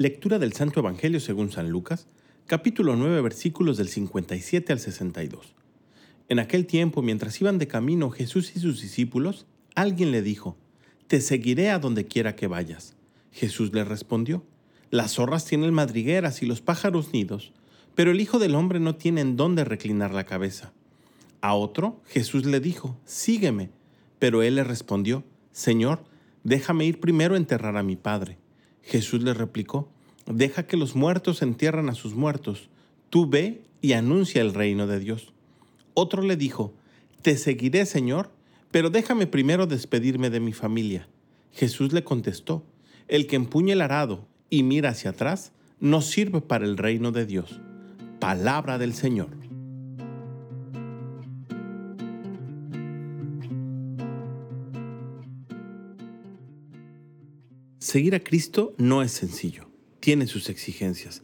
Lectura del Santo Evangelio según San Lucas, capítulo 9, versículos del 57 al 62. En aquel tiempo, mientras iban de camino Jesús y sus discípulos, alguien le dijo, Te seguiré a donde quiera que vayas. Jesús le respondió, Las zorras tienen madrigueras y los pájaros nidos, pero el Hijo del Hombre no tiene en dónde reclinar la cabeza. A otro Jesús le dijo, Sígueme. Pero él le respondió, Señor, déjame ir primero a enterrar a mi Padre. Jesús le replicó, Deja que los muertos entierran a sus muertos. Tú ve y anuncia el reino de Dios. Otro le dijo, Te seguiré, Señor, pero déjame primero despedirme de mi familia. Jesús le contestó, El que empuña el arado y mira hacia atrás, no sirve para el reino de Dios. Palabra del Señor. Seguir a Cristo no es sencillo, tiene sus exigencias.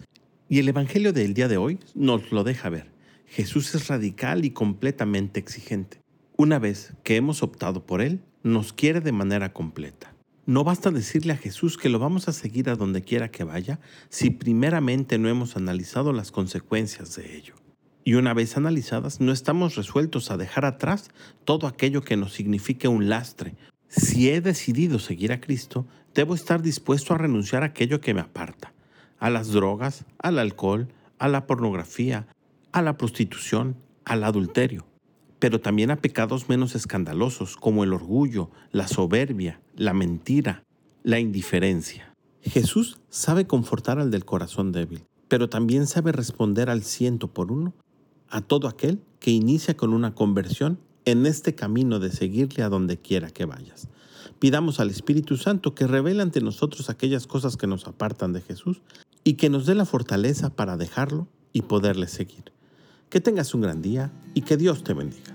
Y el Evangelio del día de hoy nos lo deja ver. Jesús es radical y completamente exigente. Una vez que hemos optado por Él, nos quiere de manera completa. No basta decirle a Jesús que lo vamos a seguir a donde quiera que vaya si primeramente no hemos analizado las consecuencias de ello. Y una vez analizadas, no estamos resueltos a dejar atrás todo aquello que nos signifique un lastre, si he decidido seguir a Cristo, debo estar dispuesto a renunciar a aquello que me aparta, a las drogas, al alcohol, a la pornografía, a la prostitución, al adulterio, pero también a pecados menos escandalosos como el orgullo, la soberbia, la mentira, la indiferencia. Jesús sabe confortar al del corazón débil, pero también sabe responder al ciento por uno a todo aquel que inicia con una conversión en este camino de seguirle a donde quiera que vayas. Pidamos al Espíritu Santo que revele ante nosotros aquellas cosas que nos apartan de Jesús y que nos dé la fortaleza para dejarlo y poderle seguir. Que tengas un gran día y que Dios te bendiga.